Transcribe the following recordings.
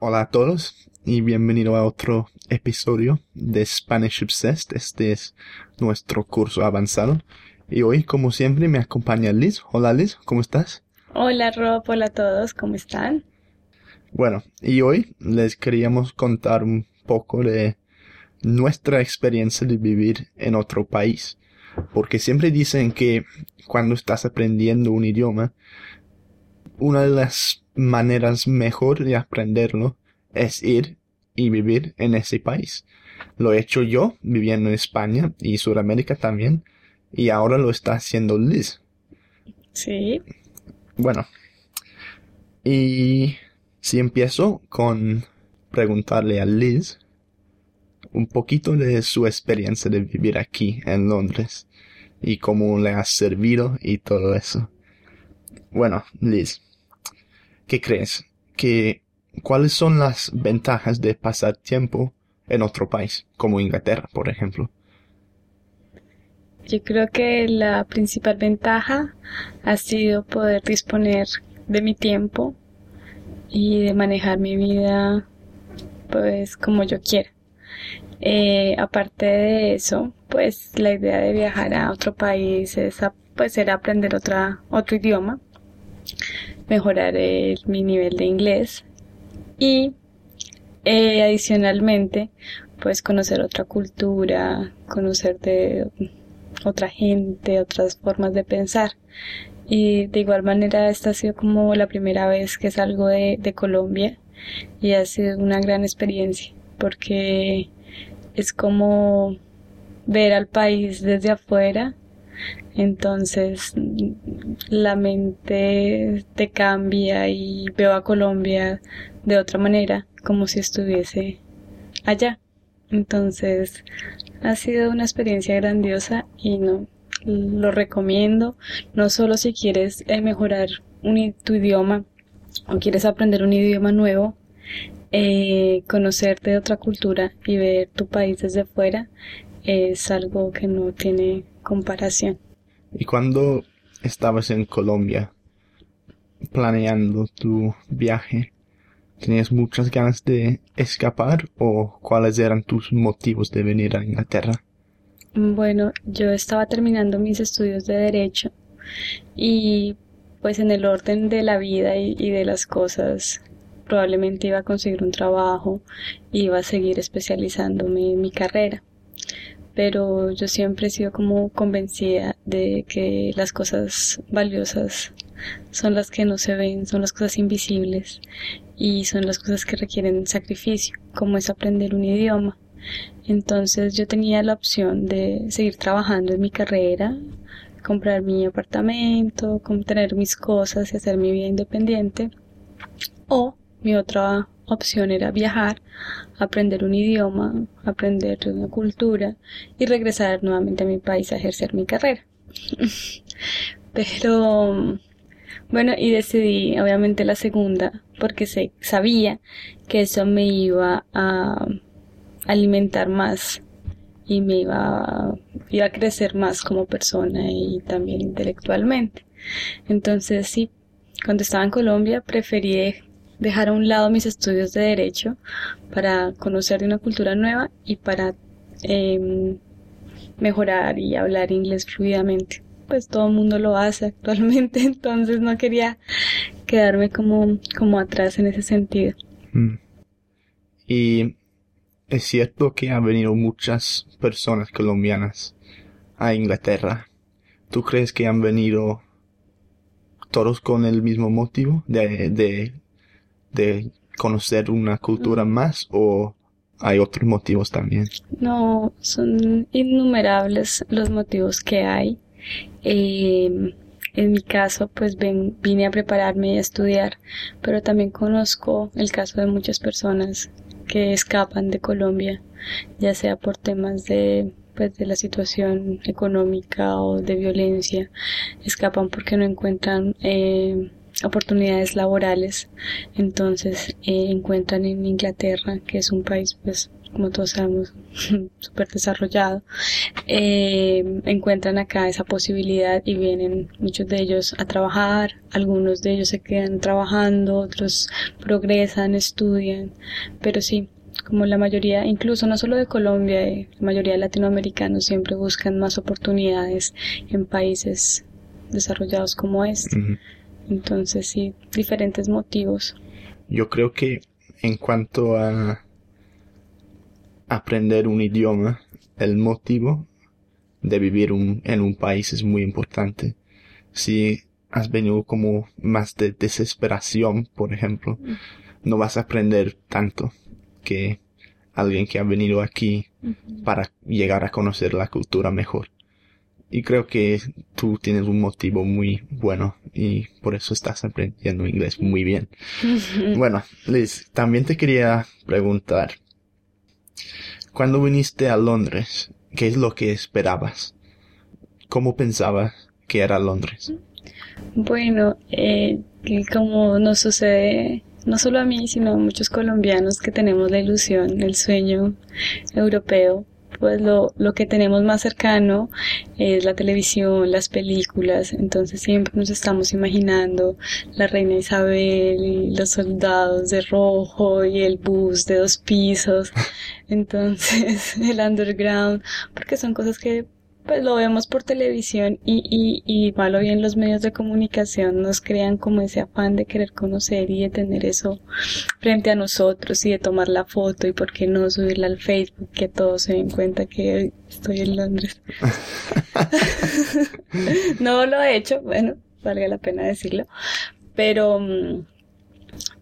Hola a todos y bienvenido a otro episodio de Spanish Obsessed. Este es nuestro curso avanzado. Y hoy, como siempre, me acompaña Liz. Hola Liz, ¿cómo estás? Hola Rob, hola a todos, ¿cómo están? Bueno, y hoy les queríamos contar un poco de nuestra experiencia de vivir en otro país. Porque siempre dicen que cuando estás aprendiendo un idioma, una de las maneras mejor de aprenderlo es ir y vivir en ese país. Lo he hecho yo viviendo en España y Sudamérica también y ahora lo está haciendo Liz. Sí. Bueno. Y si empiezo con preguntarle a Liz un poquito de su experiencia de vivir aquí en Londres y cómo le ha servido y todo eso. Bueno, Liz, ¿qué crees? ¿Que, ¿Cuáles son las ventajas de pasar tiempo en otro país, como Inglaterra, por ejemplo? Yo creo que la principal ventaja ha sido poder disponer de mi tiempo y de manejar mi vida pues como yo quiera. Eh, aparte de eso, pues la idea de viajar a otro país es pues era aprender otra, otro idioma, mejorar mi nivel de inglés y eh, adicionalmente pues conocer otra cultura, conocer de otra gente, otras formas de pensar. Y de igual manera esta ha sido como la primera vez que salgo de, de Colombia y ha sido una gran experiencia porque es como ver al país desde afuera. Entonces la mente te cambia y veo a Colombia de otra manera, como si estuviese allá. Entonces ha sido una experiencia grandiosa y no lo recomiendo, no solo si quieres eh, mejorar tu idioma o quieres aprender un idioma nuevo, eh, conocerte de otra cultura y ver tu país desde fuera es algo que no tiene comparación. ¿Y cuando estabas en Colombia planeando tu viaje, tenías muchas ganas de escapar o cuáles eran tus motivos de venir a Inglaterra? Bueno, yo estaba terminando mis estudios de derecho y pues en el orden de la vida y, y de las cosas probablemente iba a conseguir un trabajo, iba a seguir especializándome en mi carrera. Pero yo siempre he sido como convencida de que las cosas valiosas son las que no se ven, son las cosas invisibles y son las cosas que requieren sacrificio, como es aprender un idioma. Entonces yo tenía la opción de seguir trabajando en mi carrera, comprar mi apartamento, tener mis cosas y hacer mi vida independiente, o mi otra opción era viajar, aprender un idioma, aprender una cultura y regresar nuevamente a mi país a ejercer mi carrera. Pero bueno, y decidí obviamente la segunda porque se, sabía que eso me iba a alimentar más y me iba, iba a crecer más como persona y también intelectualmente. Entonces sí, cuando estaba en Colombia preferí dejar a un lado mis estudios de derecho para conocer de una cultura nueva y para em, mejorar y hablar inglés fluidamente. Pues todo el mundo lo hace actualmente, entonces no quería quedarme como, como atrás en ese sentido. Mm. Y es cierto que han venido muchas personas colombianas a Inglaterra. ¿Tú crees que han venido todos con el mismo motivo de, de de conocer una cultura más o hay otros motivos también? No, son innumerables los motivos que hay. Em, en mi caso, pues ven, vine a prepararme y a estudiar, pero también conozco el caso de muchas personas que escapan de Colombia, ya sea por temas de pues de la situación económica o de violencia, escapan porque no encuentran eh, oportunidades laborales entonces eh, encuentran en Inglaterra que es un país pues como todos sabemos, súper desarrollado, eh, encuentran acá esa posibilidad y vienen muchos de ellos a trabajar, algunos de ellos se quedan trabajando, otros progresan, estudian, pero sí, como la mayoría, incluso no solo de Colombia, eh, la mayoría de latinoamericanos siempre buscan más oportunidades en países desarrollados como este. Entonces, sí, diferentes motivos. Yo creo que en cuanto a aprender un idioma, el motivo de vivir en un país es muy importante. Si has venido como más de desesperación, por ejemplo, no vas a aprender tanto que alguien que ha venido aquí para llegar a conocer la cultura mejor. Y creo que tú tienes un motivo muy bueno y por eso estás aprendiendo inglés muy bien. bueno, Liz, también te quería preguntar, cuando viniste a Londres, ¿qué es lo que esperabas? ¿Cómo pensabas que era Londres? Bueno, eh, como nos sucede no solo a mí, sino a muchos colombianos que tenemos la ilusión, el sueño europeo pues lo, lo que tenemos más cercano es la televisión, las películas, entonces siempre nos estamos imaginando la reina Isabel y los soldados de rojo y el bus de dos pisos, entonces el underground, porque son cosas que pues lo vemos por televisión y, y, y malo bien los medios de comunicación nos crean como ese afán de querer conocer y de tener eso frente a nosotros y de tomar la foto y por qué no subirla al Facebook que todos se den cuenta que estoy en Londres. no lo he hecho, bueno, valga la pena decirlo, pero mm,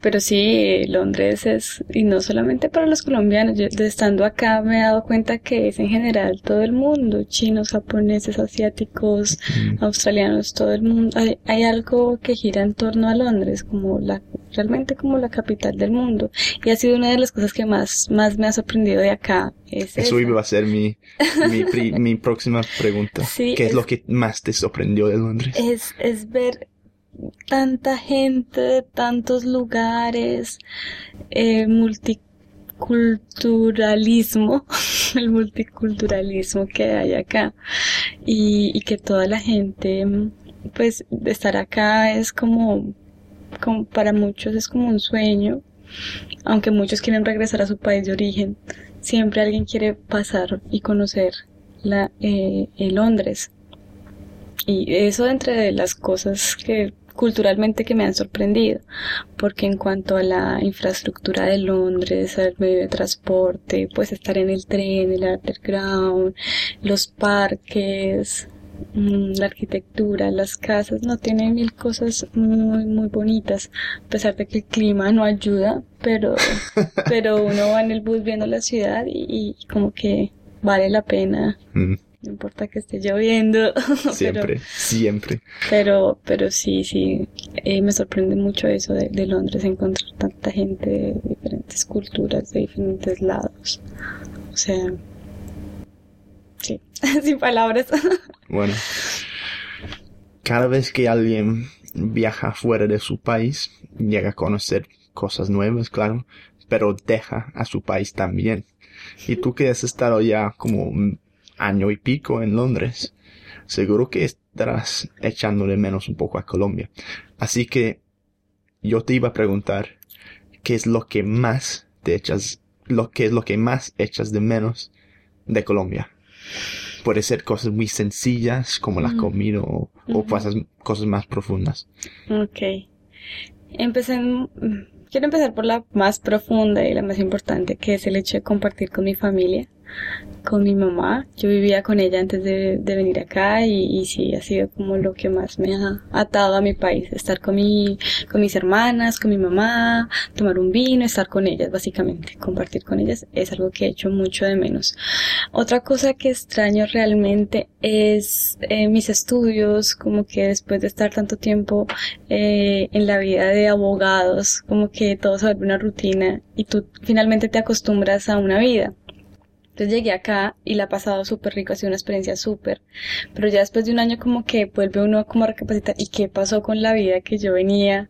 pero sí, Londres es, y no solamente para los colombianos, yo estando acá me he dado cuenta que es en general todo el mundo, chinos, japoneses, asiáticos, australianos, todo el mundo. Hay, hay, algo que gira en torno a Londres, como la, realmente como la capital del mundo. Y ha sido una de las cosas que más, más me ha sorprendido de acá. Eso iba a ser mi, mi, mi próxima pregunta. ¿Qué es, es, lo que más te sorprendió de Londres? Es, es ver tanta gente de tantos lugares, eh, multiculturalismo, el multiculturalismo que hay acá y, que toda la gente, pues, estar acá es como, como, para muchos es como un sueño, aunque muchos quieren regresar a su país de origen, siempre alguien quiere pasar y conocer la, eh, Londres. Y eso entre las cosas que culturalmente que me han sorprendido, porque en cuanto a la infraestructura de Londres, al medio de transporte, pues estar en el tren, el underground, los parques, mm, la arquitectura, las casas, no tiene mil cosas muy, muy bonitas, a pesar de que el clima no ayuda, pero, pero uno va en el bus viendo la ciudad y, como que vale la pena. Mm. No importa que esté lloviendo. Siempre, siempre. Pero, pero sí, sí, eh, me sorprende mucho eso de, de, Londres, encontrar tanta gente de diferentes culturas, de diferentes lados. O sea, sí, sin palabras. bueno, cada vez que alguien viaja fuera de su país, llega a conocer cosas nuevas, claro, pero deja a su país también. Y tú que has estado ya como año y pico en Londres, seguro que estarás echándole menos un poco a Colombia. Así que yo te iba a preguntar qué es lo que más te echas, lo que es lo que más echas de menos de Colombia. Puede ser cosas muy sencillas como la comida o, cosas, cosas más profundas. Ok. Empecé, quiero empezar por la más profunda y la más importante, que es el hecho de compartir con mi familia con mi mamá. Yo vivía con ella antes de, venir acá y, y, sí, ha sido como lo que más me ha atado a mi país. Estar con, mi, con mis hermanas, con mi mamá, tomar un vino, estar con ellas, básicamente. Compartir con ellas es algo que he hecho mucho de menos. Otra cosa que extraño realmente es eh, mis estudios, como que después de estar tanto tiempo eh, en la vida de abogados, como que todo se vuelve una rutina y tú finalmente te acostumbras a una vida. Entonces llegué acá y la ha pasado súper rico, ha sido una experiencia súper. Pero ya después de un año como que vuelve uno como a recapacitar, ¿y qué pasó con la vida que yo venía?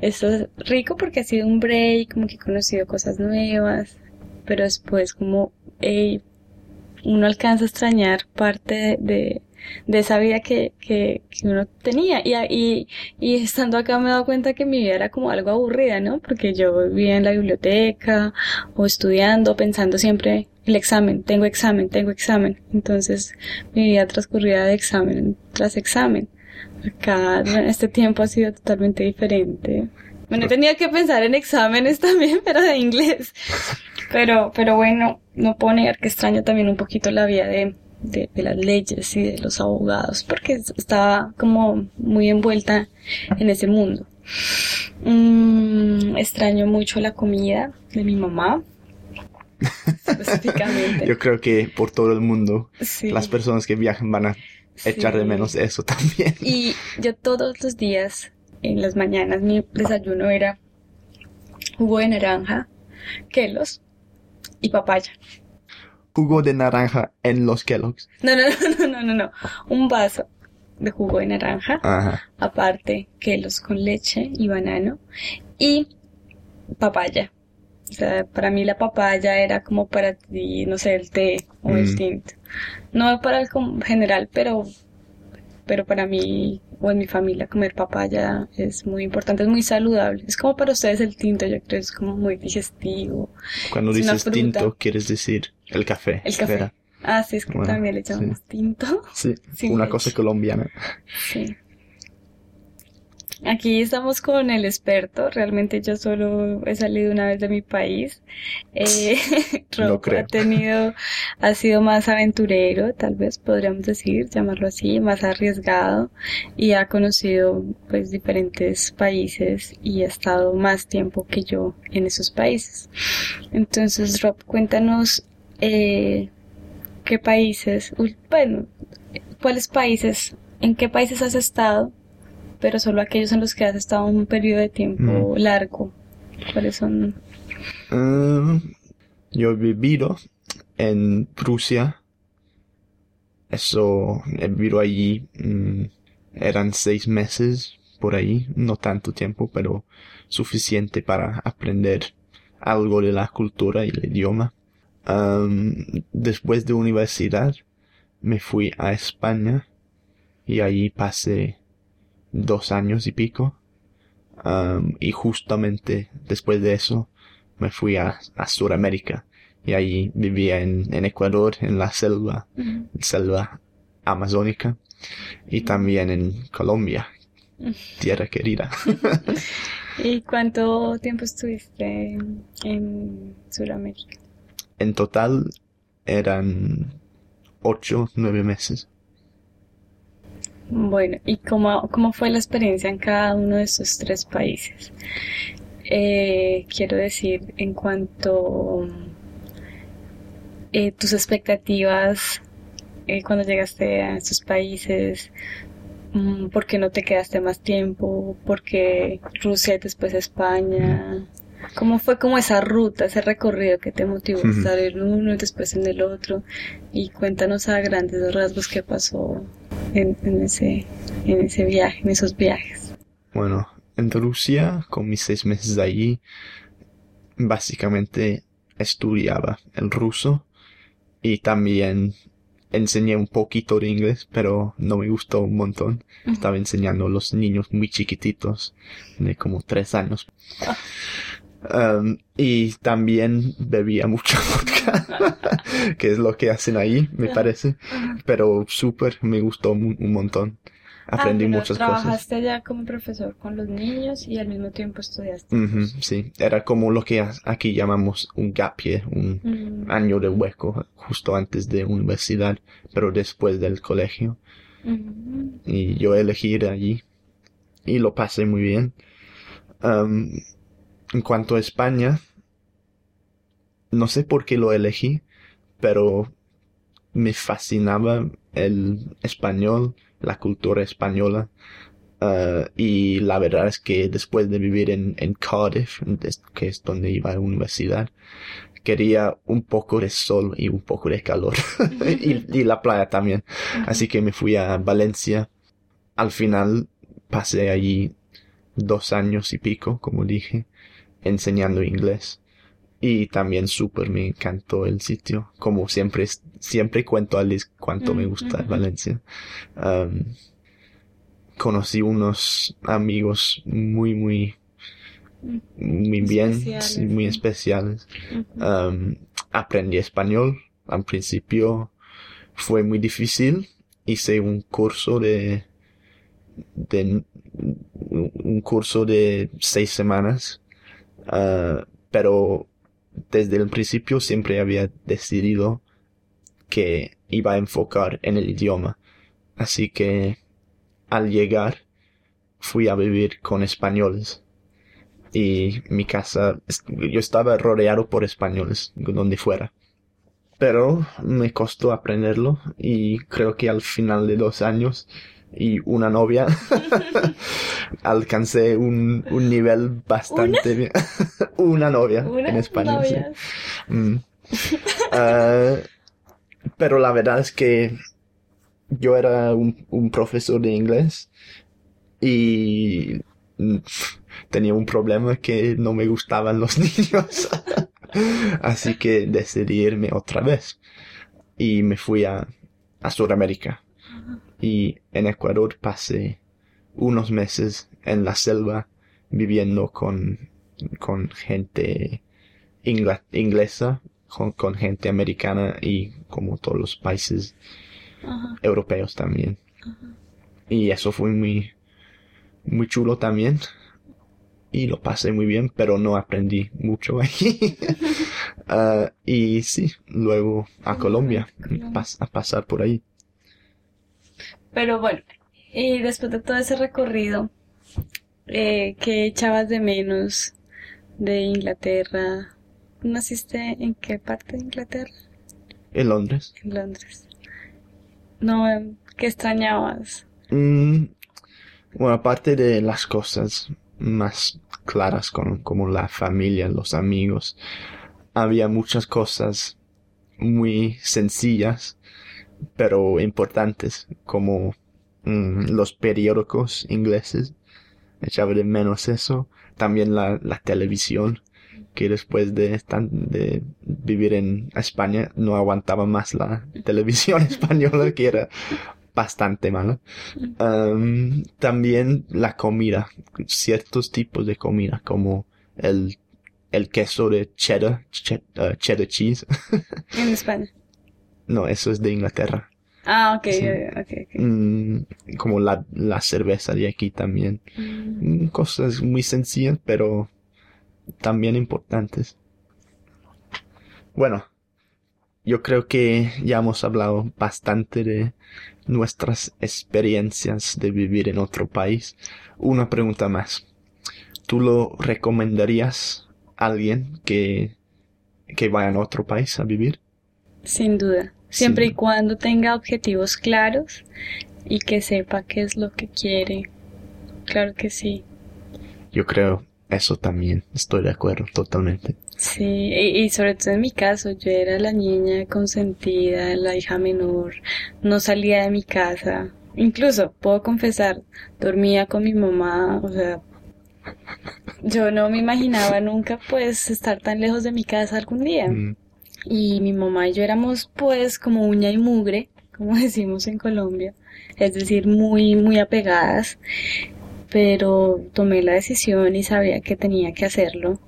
Esto es rico porque ha sido un break, como que he conocido cosas nuevas. pero después como eh, uno alcanza a extrañar parte de, de esa vida que, que, que uno tenía. Y, y, y, estando acá me he dado cuenta que mi vida era como algo aburrida, ¿no? Porque yo vivía en la biblioteca o estudiando, pensando siempre el examen, tengo examen, tengo examen. Entonces mi vida transcurría de examen tras examen. Acá en este tiempo ha sido totalmente diferente. Bueno, he tenido que pensar en exámenes también, pero de inglés. Pero, pero bueno, no puedo negar que extraño también un poquito la vida de, de, las leyes y de los abogados, porque estaba como muy envuelta en ese mundo. Mm, extraño mucho la comida de mi mamá. Específicamente. Yo creo que por todo el mundo las personas que viajan van a echar de menos eso también. Y yo todos los días, en las mañanas, mi desayuno era jugo de naranja, quelos y papaya jugo de naranja en los Kellogg's. No, no, no, no, no, no. Un vaso de jugo de naranja. Ajá. Aparte, Kellogg's con leche y banano. Y papaya. O sea, para mí la papaya era como para ti, no sé, el té o el mm. tinto. No para el general, pero, pero para mí o en mi familia comer papaya es muy importante, es muy saludable. Es como para ustedes el tinto, yo creo, es como muy digestivo. Cuando dices tinto, quieres decir el café. El café. Ah, sí, es que también le echamos tinto. Sí, una cosa colombiana. Sí. Aquí estamos con el experto. Realmente yo solo he salido una vez de mi país. Eh, no creo. ha tenido, ha sido más aventurero, tal vez podríamos decir, llamarlo así, más arriesgado y ha conocido pues diferentes países y ha estado más tiempo que yo en esos países. Entonces, Rob, cuéntanos eh, qué países, bueno, cuáles países, en qué países has estado pero solo aquellos en los que has estado un periodo de tiempo mm. largo. ¿Cuáles son? Ah, yo he vivido en Prusia. Eso, he vivido allí, mm, eran seis meses por ahí, no tanto tiempo, pero suficiente para aprender algo de la cultura y el idioma. después de universidad me fui a España y allí pasé dos años y pico. y justamente después de eso me fui a, a Sudamérica y ahí vivía en, en Ecuador, en la selva, selva amazónica y también en Colombia, tierra querida. ¿Y cuánto tiempo estuviste en Sudamérica? En total eran ocho, nueve meses. Bueno, ¿y cómo, cómo fue la experiencia en cada uno de esos tres países? Eh, quiero decir, en cuanto eh, tus expectativas eh, cuando llegaste a estos países, mm, ¿por qué no te quedaste más tiempo? ¿Por qué Rusia y después España? ¿Cómo fue como esa ruta, ese recorrido que te motivó a estar en uno y después en el otro? Y cuéntanos a grandes rasgos qué pasó en, ese, en ese viaje, en esos viajes? Bueno, en Rusia, con mis seis meses de allí, básicamente estudiaba el ruso y también enseñé un poquito de inglés, pero no me gustó un montón. Estaba enseñando a los niños muy chiquititos, de como tres años. Ah. Um, y también bebía mucha vodka, que es lo que hacen ahí, me parece. Pero súper, me gustó un, montón. Aprendí ah, muchas trabajaste cosas. Trabajaste ya como profesor con los niños y al mismo tiempo estudiaste. sí, era como lo que aquí llamamos un gap year, un año de hueco, justo antes de universidad, pero después del colegio. Y yo elegí ir allí y lo pasé muy bien. Um, en cuanto a España, no sé por qué lo elegí, pero me fascinaba el español, la cultura española. Uh, y la verdad es que después de vivir en, en Cardiff, que es donde iba a la universidad, quería un poco de sol y un poco de calor. y, y, la playa también. Así que me fui a Valencia. Al final pasé allí dos años y pico, como dije enseñando inglés. Y también súper me encantó el sitio. Como siempre, siempre cuento a Liz cuánto me Mm, gusta. Valencia. Um, conocí unos amigos muy, muy, muy bien, Especiales, muy especiales. Um, aprendí español. Al principio fue muy difícil. Hice un curso de, de un curso de seis semanas. Ah, pero desde el principio siempre había decidido que iba a enfocar en el idioma. Así que al llegar fui a vivir con españoles. Y mi casa, yo estaba rodeado por españoles, donde fuera. Pero me costó aprenderlo y creo que al final de dos años y una novia alcancé un, un nivel bastante bien. una novia Una en sí. novia. Mm. Ah, pero la verdad es que yo era un, un profesor de inglés y tenía un problema que no me gustaban los niños. Así que decidí irme otra vez y me fui a, a Sudamérica. Y en Ecuador pasé unos meses en la selva viviendo con, con gente ingla- inglesa, con, con gente americana y como todos los países europeos también. Y eso fue muy, muy chulo también. Y lo pasé muy bien, pero no aprendí mucho ahí. Ah, y sí, luego a Colombia, a pasar por ahí. Pero bueno, y después de todo ese recorrido, eh, ¿qué echabas de menos de Inglaterra? ¿Naciste en qué parte de Inglaterra? En Londres. En Londres. No, em, ¿qué extrañabas? Mm, bueno, aparte de las cosas más claras con, como la familia, los amigos, había muchas cosas muy sencillas, pero importantes, como mm, los periódicos ingleses. Echaba de menos eso. También la, la televisión, que después de, de vivir en España no aguantaba más la televisión española, que era bastante mala. Am, también la comida, ciertos tipos de comida, como el, el queso de cheddar, che- uh, cheddar cheese. En España. No, eso es de Inglaterra. Ah, ok, Sí. Mm, como la, la cerveza de aquí también. Mm, Cosas muy sencillas, pero también importantes. Bueno, yo creo que ya hemos hablado bastante de nuestras experiencias de vivir en otro país. Una pregunta más. ¿Tú lo recomendarías a alguien que, que vaya a otro país a vivir? Sin duda. Siempre Sí. y cuando tenga objetivos claros y que sepa qué es lo que quiere. Claro que sí. Yo creo eso también. Estoy de acuerdo totalmente. Sí, y, y sobre todo en mi caso, yo era la niña consentida, la hija menor, no salía de mi casa. Incluso, puedo confesar, dormía con mi mamá, o sea, yo no me imaginaba nunca pues estar tan lejos de mi casa algún día. Mm, Y mi mamá y yo éramos pues como uña y mugre, como decimos en Colombia, es decir, muy, muy apegadas, pero tomé la decisión y sabía que tenía que hacerlo.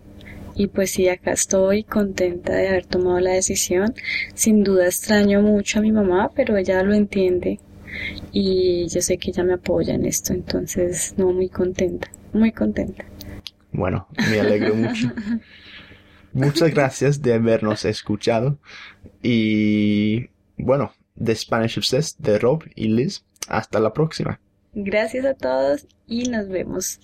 Y pues sí, acá estoy contenta de haber tomado la decisión. Sin duda extraño mucho a mi mamá, pero ella lo entiende y yo sé que ella me apoya en esto, entonces no, muy contenta, muy contenta. Bueno, me alegro mucho. Muchas gracias de habernos escuchado. Y bueno, de Spanish Obsessed, de Rob y Liz. Hasta la próxima. Gracias a todos y nos vemos.